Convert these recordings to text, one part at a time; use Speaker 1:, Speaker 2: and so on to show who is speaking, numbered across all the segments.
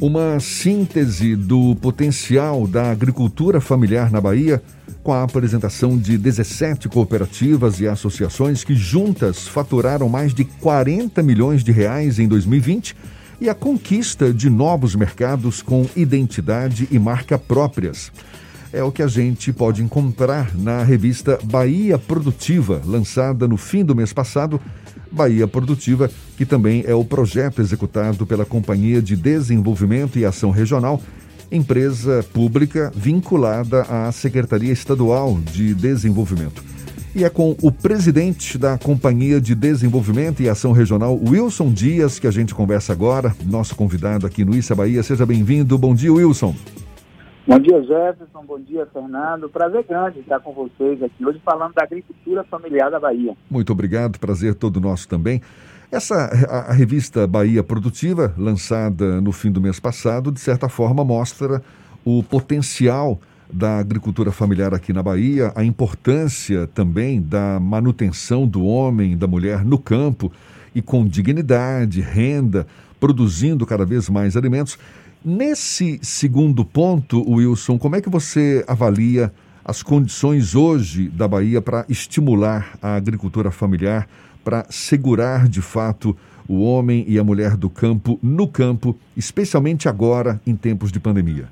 Speaker 1: uma síntese do potencial da agricultura familiar na Bahia, com a apresentação de 17 cooperativas e associações que juntas faturaram mais de 40 milhões de reais em 2020 e a conquista de novos mercados com identidade e marca próprias. É o que a gente pode encontrar na revista Bahia Produtiva, lançada no fim do mês passado Bahia Produtiva, que também é o projeto executado pela Companhia de Desenvolvimento e Ação Regional, empresa pública vinculada à Secretaria Estadual de Desenvolvimento. E é com o presidente da Companhia de Desenvolvimento e Ação Regional, Wilson Dias, que a gente conversa agora, nosso convidado aqui no Issa Bahia. Seja bem-vindo. Bom dia, Wilson.
Speaker 2: Bom dia, Jefferson. Bom dia, Fernando. Prazer grande estar com vocês aqui hoje falando da agricultura familiar da Bahia.
Speaker 1: Muito obrigado. Prazer todo nosso também. Essa a, a, revista Bahia Produtiva, lançada no fim do mês passado, de certa forma mostra o potencial da agricultura familiar aqui na Bahia, a importância também da manutenção do homem, da mulher no campo e com dignidade, renda, produzindo cada vez mais alimentos. Nesse segundo ponto, Wilson, como é que você avalia as condições hoje da Bahia para estimular a agricultura familiar, para segurar de fato o homem e a mulher do campo no campo, especialmente agora em tempos de pandemia?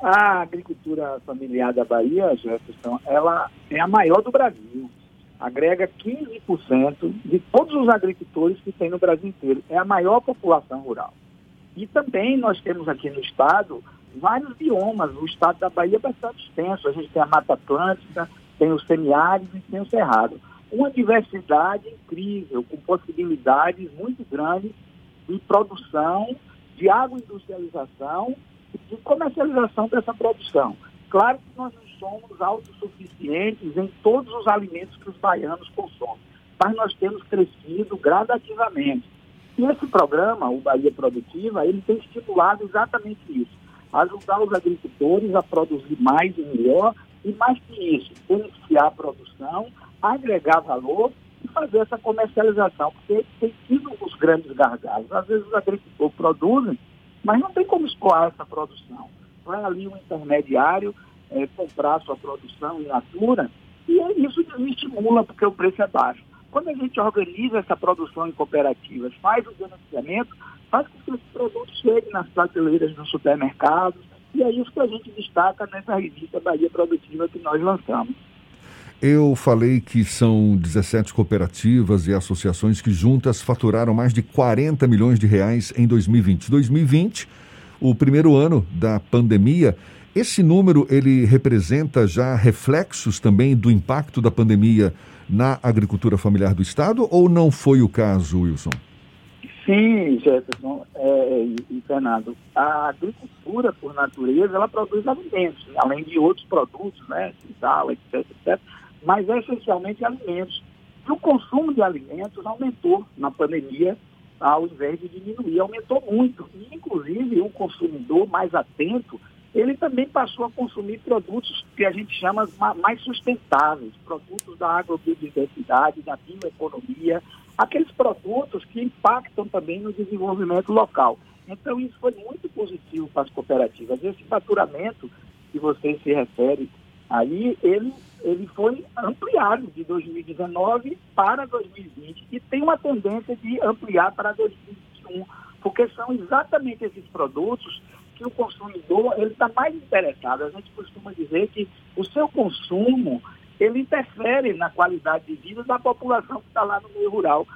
Speaker 2: A agricultura familiar da Bahia, Jefferson, ela é a maior do Brasil. Agrega 15% de todos os agricultores que tem no Brasil inteiro. É a maior população rural. E também nós temos aqui no estado vários biomas. O estado da Bahia é bastante extenso. A gente tem a Mata Atlântica, tem o semiárido e tem o cerrado. Uma diversidade incrível, com possibilidades muito grandes de produção, de agroindustrialização e de comercialização dessa produção. Claro que nós não somos autossuficientes em todos os alimentos que os baianos consomem, mas nós temos crescido gradativamente. E esse programa, o Bahia Produtiva, ele tem estimulado exatamente isso, ajudar os agricultores a produzir mais e melhor, e mais que isso, beneficiar a produção, agregar valor e fazer essa comercialização, porque tem sido os grandes gargalos. Às vezes os agricultores produzem, mas não tem como escoar essa produção. Vai ali um intermediário é, comprar sua produção em natura, e isso desestimula, porque o preço é baixo. Quando a gente organiza essa produção em cooperativas, faz o financiamento, faz com que esse produto chegue nas prateleiras dos supermercados, e é isso que a gente destaca nessa revista Bahia Produtiva que nós lançamos.
Speaker 1: Eu falei que são 17 cooperativas e associações que juntas faturaram mais de 40 milhões de reais em 2020. 2020, o primeiro ano da pandemia, esse número ele representa já reflexos também do impacto da pandemia na agricultura familiar do Estado ou não foi o caso, Wilson?
Speaker 2: Sim, Jefferson é, e Fernando. A agricultura, por natureza, ela produz alimentos, além de outros produtos, né, sal, etc, etc, mas é essencialmente alimentos. E o consumo de alimentos aumentou na pandemia, ao invés de diminuir, aumentou muito. E, inclusive, o consumidor mais atento ele também passou a consumir produtos que a gente chama mais sustentáveis, produtos da agrobiodiversidade, da bioeconomia, aqueles produtos que impactam também no desenvolvimento local. Então, isso foi muito positivo para as cooperativas. Esse faturamento que você se refere aí, ele, ele foi ampliado de 2019 para 2020 e tem uma tendência de ampliar para 2021, porque são exatamente esses produtos que o consumidor ele está mais interessado. A gente costuma dizer que o seu consumo ele interfere na qualidade de vida da população que está lá no meio rural.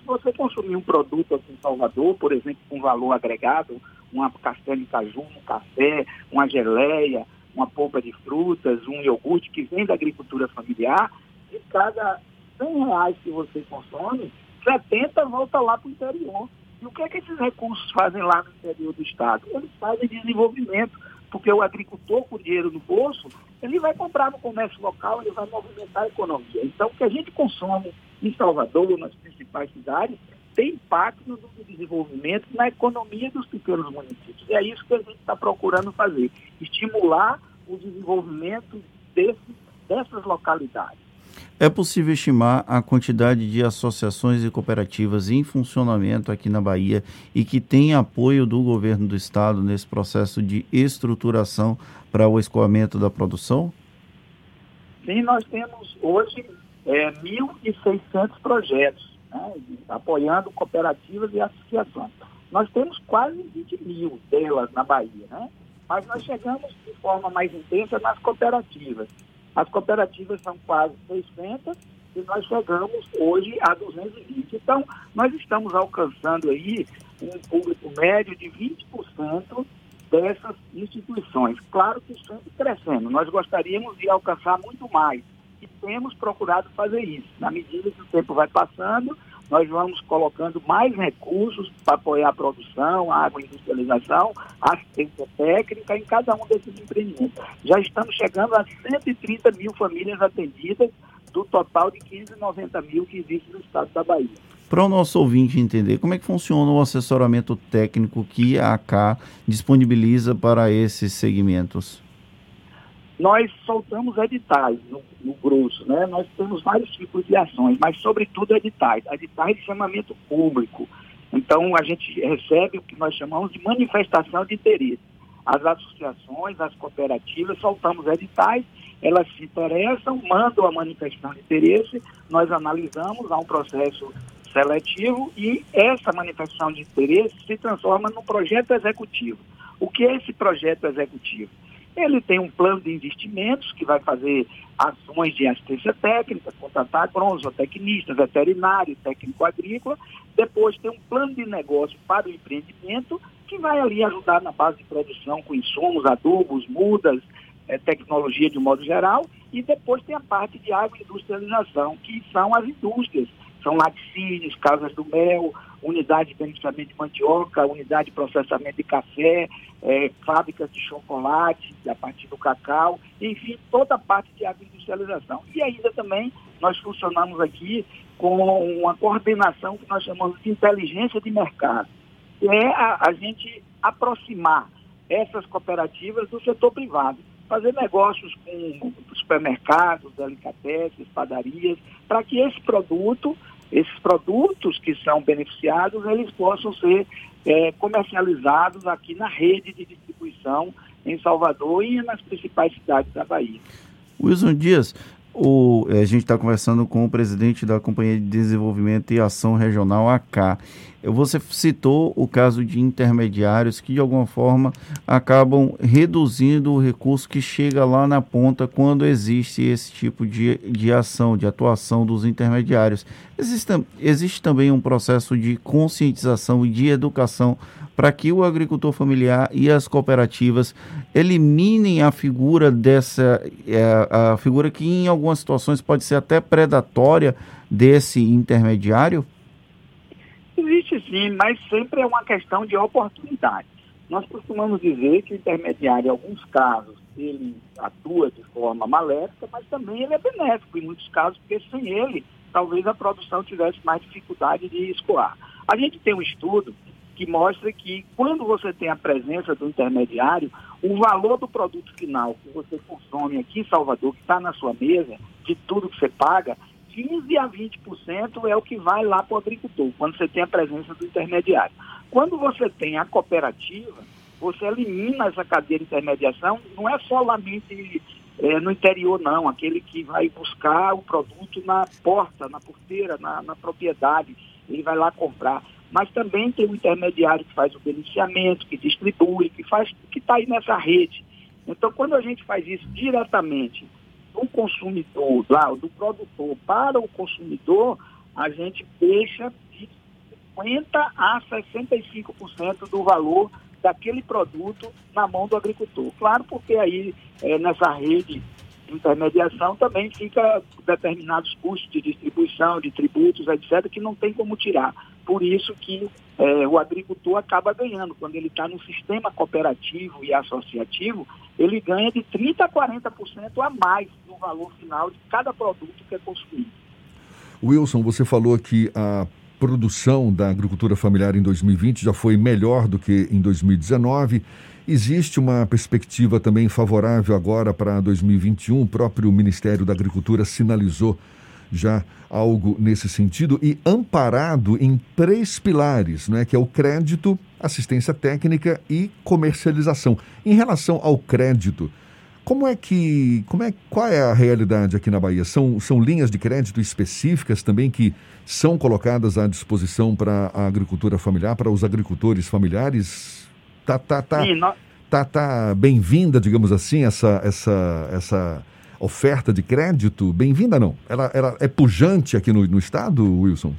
Speaker 2: Se você consumir um produto aqui em Salvador, por exemplo, com valor agregado, uma castanha de caju, um café, uma geleia, uma polpa de frutas, um iogurte que vem da agricultura familiar, de cada 100 reais que você consome, 70 volta lá para o interior. E o que é que esses recursos fazem lá no interior do Estado? Eles fazem desenvolvimento, porque o agricultor com dinheiro no bolso, ele vai comprar no comércio local, ele vai movimentar a economia. Então, o que a gente consome em Salvador, nas principais cidades, tem impacto no desenvolvimento, na economia dos pequenos municípios. E é isso que a gente está procurando fazer, estimular o desenvolvimento desse, dessas localidades.
Speaker 3: É possível estimar a quantidade de associações e cooperativas em funcionamento aqui na Bahia e que têm apoio do governo do estado nesse processo de estruturação para o escoamento da produção?
Speaker 2: Sim, nós temos hoje é, 1.600 projetos né, apoiando cooperativas e associações. Nós temos quase 20 mil delas na Bahia, né? mas nós chegamos de forma mais intensa nas cooperativas. As cooperativas são quase 600 e nós chegamos hoje a 220. Então, nós estamos alcançando aí um público médio de 20% dessas instituições. Claro que sempre crescendo. Nós gostaríamos de alcançar muito mais e temos procurado fazer isso. Na medida que o tempo vai passando, nós vamos colocando mais recursos para apoiar a produção, a agroindustrialização, a assistência técnica em cada um desses empreendimentos. Já estamos chegando a 130 mil famílias atendidas do total de 590 mil que existe no estado da Bahia.
Speaker 3: Para o nosso ouvinte entender, como é que funciona o assessoramento técnico que a AK disponibiliza para esses segmentos?
Speaker 2: Nós soltamos editais no, no, grosso, né? Nós temos vários tipos de ações, mas sobretudo editais, editais de chamamento público. Então a gente recebe o que nós chamamos de manifestação de interesse. As associações, as cooperativas, soltamos editais, elas se interessam, mandam a manifestação de interesse, nós analisamos, há um processo seletivo e essa manifestação de interesse se transforma num projeto executivo. O que é esse projeto executivo? Ele tem um plano de investimentos que vai fazer ações de assistência técnica, contratar agrônomos, tecnistas, veterinário, técnico agrícola. Depois tem um plano de negócio para o empreendimento que vai ali ajudar na base de produção com insumos, adubos, mudas, é, tecnologia de modo geral. E depois tem a parte de agroindustrialização, que são as indústrias são laticínios, casas do mel, unidade de beneficiamento de mandioca, unidade de processamento de café, é, fábricas de chocolate, a partir do cacau, enfim, toda a parte de agroindustrialização. E ainda também nós funcionamos aqui com uma coordenação que nós chamamos de inteligência de mercado, que é a, a gente aproximar essas cooperativas do setor privado fazer negócios com supermercados, delicatessen, padarias, para que esse produto, esses produtos que são beneficiados, eles possam ser é, comercializados aqui na rede de distribuição em Salvador e nas principais cidades da Bahia.
Speaker 3: Wilson Dias, o, a gente está conversando com o presidente da Companhia de Desenvolvimento e Ação Regional, AK. Você citou o caso de intermediários que, de alguma forma, acabam reduzindo o recurso que chega lá na ponta quando existe esse tipo de, de ação, de atuação dos intermediários. Existe, existe também um processo de conscientização e de educação para que o agricultor familiar e as cooperativas eliminem a figura dessa, é, a figura que em algumas situações pode ser até predatória desse intermediário?
Speaker 2: Sim, mas sempre é uma questão de oportunidade. Nós costumamos dizer que o intermediário, em alguns casos, ele atua de forma maléfica, mas também ele é benéfico em muitos casos, porque sem ele, talvez a produção tivesse mais dificuldade de escoar. A gente tem um estudo que mostra que quando você tem a presença do intermediário, o valor do produto final que você consome aqui em Salvador, que está na sua mesa, de tudo que você paga, 15 a 20% é o que vai lá para o agricultor, quando você tem a presença do intermediário. Quando você tem a cooperativa, você elimina essa cadeia de intermediação, não é solamente é, no interior, não, aquele que vai buscar o produto na porta, na porteira, na, na propriedade, ele vai lá comprar mas também tem um intermediário que faz o beneficiamento, que distribui, que faz, que está aí nessa rede. Então, quando a gente faz isso diretamente do consumidor, lá, do produtor para o consumidor, a gente deixa de 50% a 65% do valor daquele produto na mão do agricultor. Claro, porque aí é, nessa rede de intermediação também fica determinados custos de distribuição, de tributos, etc., que não tem como tirar. Por isso que é, o agricultor acaba ganhando. Quando ele está no sistema cooperativo e associativo, ele ganha de 30% a 40% a mais no valor final de cada produto que é consumido.
Speaker 1: Wilson, você falou que a produção da agricultura familiar em 2020 já foi melhor do que em 2019 Existe uma perspectiva também favorável agora para 2021. O próprio Ministério da Agricultura sinalizou já algo nesse sentido e amparado em três pilares, né, que é o crédito, assistência técnica e comercialização. Em relação ao crédito, como é que, como é, qual é a realidade aqui na Bahia? São, são linhas de crédito específicas também que são colocadas à disposição para a agricultura familiar, para os agricultores familiares? Tá, tá, tá, Sim, nós... tá, tá bem-vinda, digamos assim, essa, essa, essa oferta de crédito? Bem-vinda não? Ela, ela é pujante aqui no, no estado, Wilson?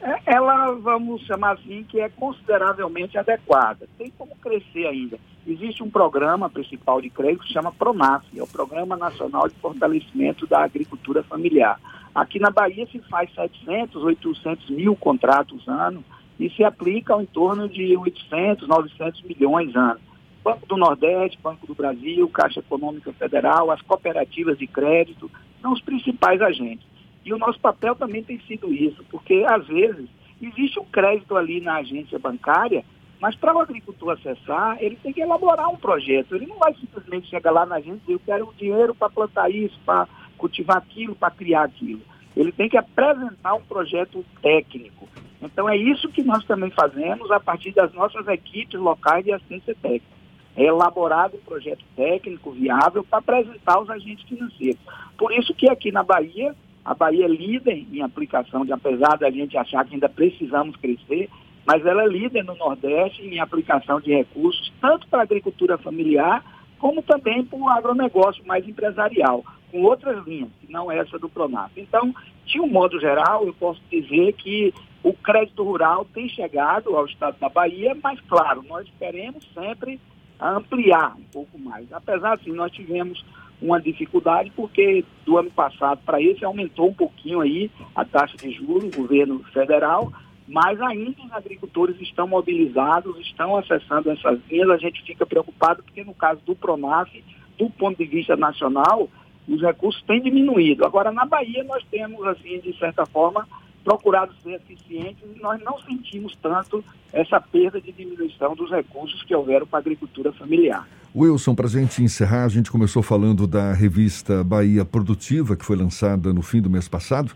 Speaker 2: É, ela, vamos chamar assim, que é consideravelmente adequada. Tem como crescer ainda. Existe um programa principal de crédito que se chama PRONAF, é o Programa Nacional de Fortalecimento da Agricultura Familiar. Aqui na Bahia se faz 700, 800 mil contratos ano e se aplica em torno de 800, 900 milhões ano. Banco do Nordeste, Banco do Brasil, Caixa Econômica Federal, as cooperativas de crédito, são os principais agentes. E o nosso papel também tem sido isso, porque às vezes existe um crédito ali na agência bancária, mas para o agricultor acessar, ele tem que elaborar um projeto. Ele não vai simplesmente chegar lá na agência e dizer, eu quero dinheiro para plantar isso, para cultivar aquilo, para criar aquilo. Ele tem que apresentar um projeto técnico. Então é isso que nós também fazemos a partir das nossas equipes locais de assistência técnica é elaborado um projeto técnico viável para apresentar aos agentes financeiros. Por isso que aqui na Bahia, a Bahia é líder em aplicação de, apesar da gente achar que ainda precisamos crescer, mas ela é líder no Nordeste em aplicação de recursos, tanto para a agricultura familiar, como também para o agronegócio mais empresarial, com outras linhas, que não essa do Pronaf. Então, de um modo geral, eu posso dizer que o crédito rural tem chegado ao estado da Bahia, mas, claro, nós queremos sempre a ampliar um pouco mais. Apesar de nós tivemos uma dificuldade porque do ano passado para esse aumentou um pouquinho aí a taxa de juros, o governo federal, mas ainda os agricultores estão mobilizados, estão acessando essas linhas, a gente fica preocupado porque no caso do Pronaf, do ponto de vista nacional, os recursos têm diminuído. Agora na Bahia nós temos assim, de certa forma, procurado ser eficientes e nós não sentimos tanto essa perda de diminuição dos recursos que houveram para a agricultura familiar.
Speaker 1: Wilson, para a gente encerrar, a gente começou falando da revista Bahia Produtiva, que foi lançada no fim do mês passado.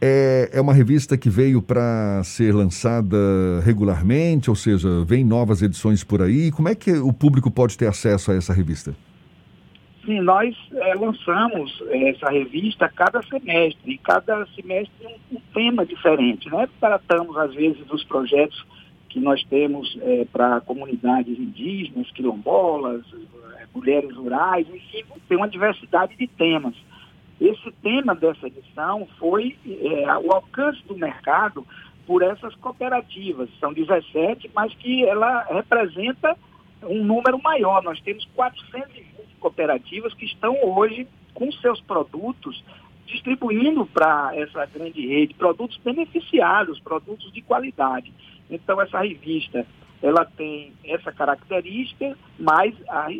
Speaker 1: É, é uma revista que veio para ser lançada regularmente, ou seja, vem novas edições por aí. Como é que o público pode ter acesso a essa revista?
Speaker 2: Sim, nós é, lançamos essa revista cada semestre, e cada semestre um, um, tema diferente, né? Tratamos, às vezes, dos projetos que nós temos é, para comunidades indígenas, quilombolas, é, mulheres rurais, enfim, tem uma diversidade de temas. Esse tema dessa edição foi é, o alcance do mercado por essas cooperativas. São 17, mas que ela representa um número maior. Nós temos 420 cooperativas que estão hoje com seus produtos distribuindo para essa grande rede produtos beneficiados, produtos de qualidade. Então essa revista ela tem essa característica, mas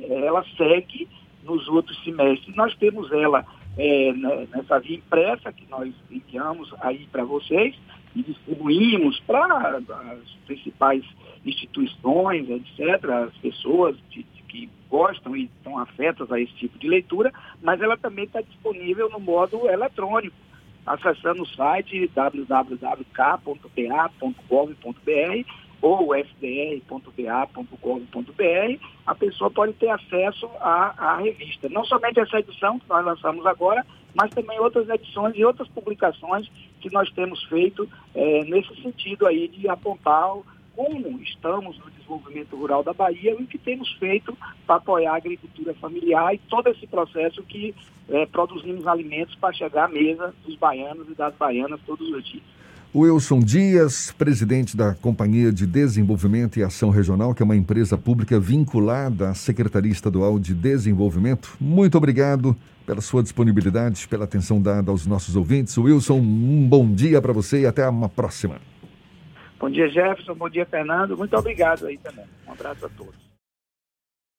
Speaker 2: ela segue nos outros semestres. Nós temos ela é, né, nessa via impressa que nós enviamos aí para vocês e distribuímos para as principais instituições, etc., as pessoas de, que gostam e estão afetas a esse tipo de leitura, mas ela também está disponível no modo eletrônico, acessando o site www.k.ba.gov.br ou fdr.ba.gov.br, a pessoa pode ter acesso à, à, revista. Não somente essa edição que nós lançamos agora, mas também outras edições e outras publicações que nós temos feito é, nesse sentido aí de apontar como estamos no desenvolvimento rural da Bahia e o que temos feito para apoiar a agricultura familiar e todo esse processo que é, produzimos alimentos para chegar à mesa dos baianos e das baianas todos os dias.
Speaker 1: Wilson Dias, presidente da Companhia de Desenvolvimento e Ação Regional, que é uma empresa pública vinculada à Secretaria Estadual de Desenvolvimento. Muito obrigado pela sua disponibilidade, pela atenção dada aos nossos ouvintes. Wilson, um bom dia para você e até uma próxima.
Speaker 2: Bom dia, Jefferson. Bom dia, Fernando. Muito obrigado aí também. Um abraço a todos.